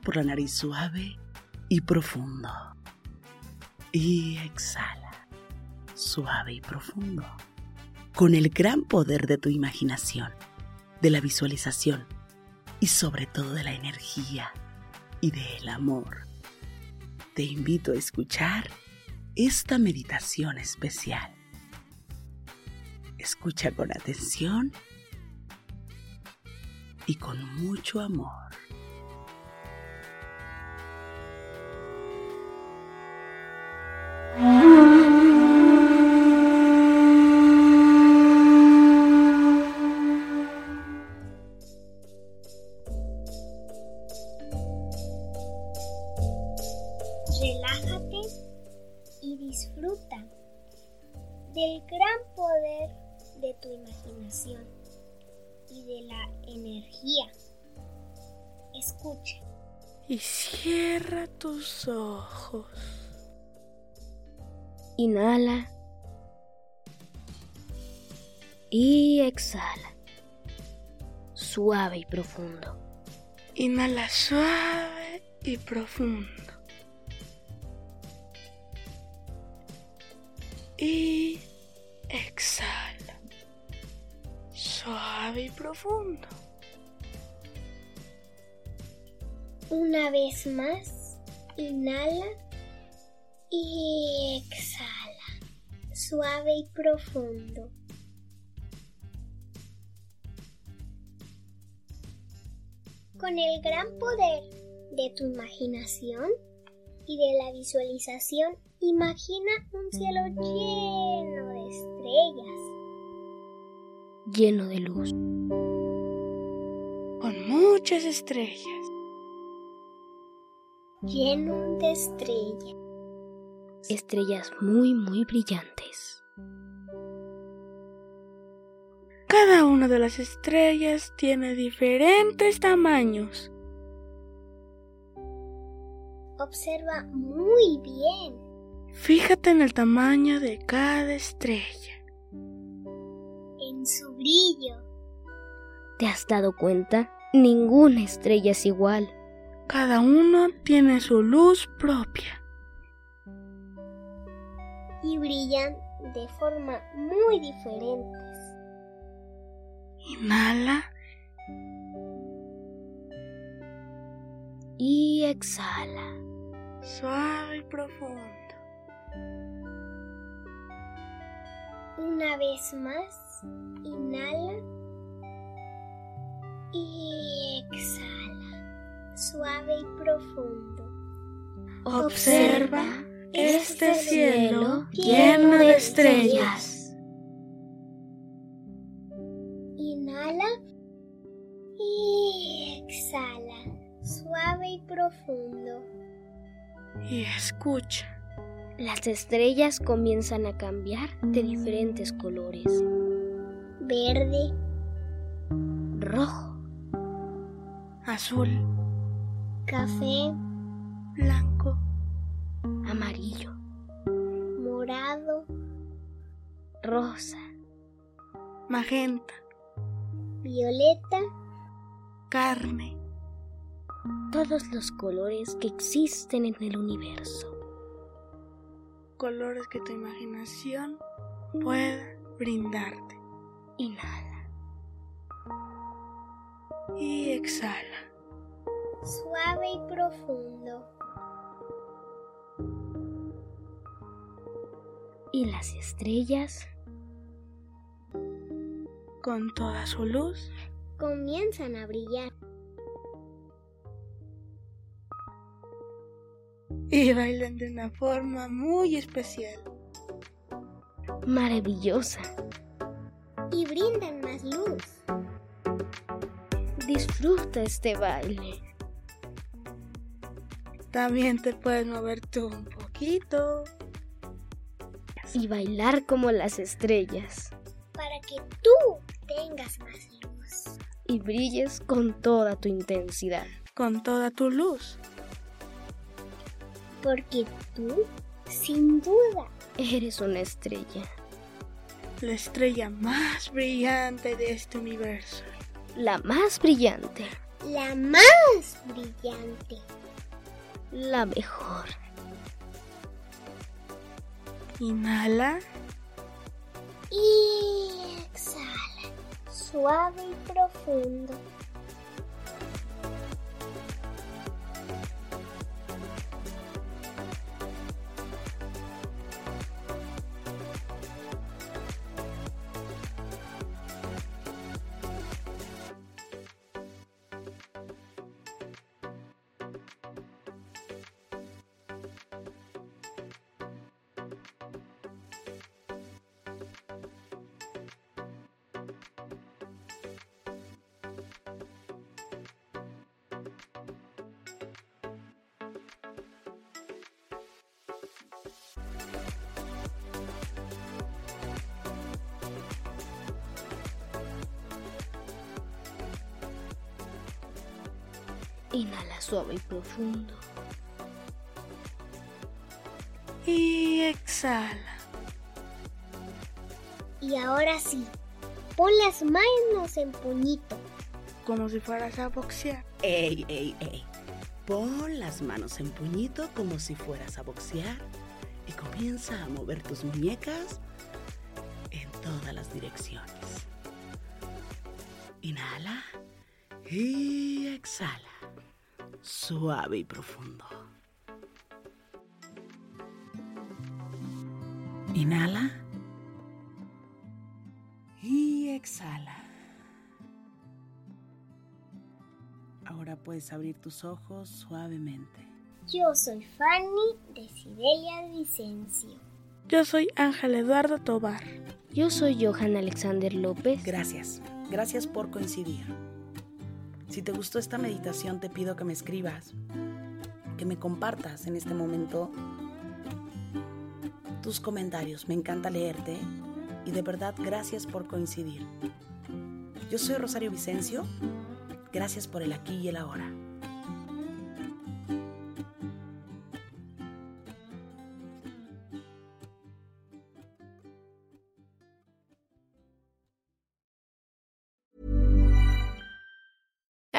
Por la nariz suave y profundo. Y exhala, suave y profundo. Con el gran poder de tu imaginación, de la visualización y sobre todo de la energía y del amor. Te invito a escuchar esta meditación especial. Escucha con atención y con mucho amor. Relájate y disfruta del gran poder de tu imaginación y de la energía. Escucha. Y cierra tus ojos. Inhala. Y exhala. Suave y profundo. Inhala suave y profundo. Profundo. Una vez más, inhala y exhala, suave y profundo. Con el gran poder de tu imaginación y de la visualización, imagina un cielo lleno de estrellas. Lleno de luz. Con muchas estrellas. Lleno de estrellas. Estrellas muy, muy brillantes. Cada una de las estrellas tiene diferentes tamaños. Observa muy bien. Fíjate en el tamaño de cada estrella. Brillo. ¿Te has dado cuenta? Ninguna estrella es igual. Cada uno tiene su luz propia. Y brillan de forma muy diferentes. Inhala Y exhala. suave y profundo. Una vez más, inhala y exhala, suave y profundo. Observa este cielo lleno de estrellas. Inhala y exhala, suave y profundo. Y escucha. Las estrellas comienzan a cambiar de diferentes colores. Verde, Rojo, Azul, café, blanco, amarillo, morado, rosa, magenta, violeta, carne. todos los colores que existen en el universo. Colores que tu imaginación pueda brindarte. Inhala. Y exhala. suave y profundo. Y las estrellas Con toda su luz. Comienzan a brillar. Y bailan de una forma muy especial. maravillosa. Y brindan más luz. Disfruta este baile. También te puedes mover tú un poquito. Y bailar como las estrellas. Para que tú tengas más luz. Y brilles con toda tu intensidad. Con toda tu luz. Porque tú, sin duda, eres una estrella. La estrella más brillante de este universo. La más brillante. La más brillante. La mejor. Inhala. Y exhala. Suave y profundo. Inhala suave y profundo. Y exhala. Y ahora sí, pon las manos en puñito. Como si fueras a boxear. Ey, ey, ey. Pon las manos en puñito como si fueras a boxear y comienza a mover tus muñecas en todas las direcciones. Inhala y exhala. Suave y profundo. Inhala y exhala. Ahora puedes abrir tus ojos suavemente. Yo soy Fanny de Sidelia Vicencio. Yo soy Ángel Eduardo Tobar. Yo soy Johan Alexander López. Gracias. Gracias por coincidir. Si te gustó esta meditación, te pido que me escribas, que me compartas en este momento tus comentarios. Me encanta leerte y de verdad gracias por coincidir. Yo soy Rosario Vicencio. Gracias por el aquí y el ahora.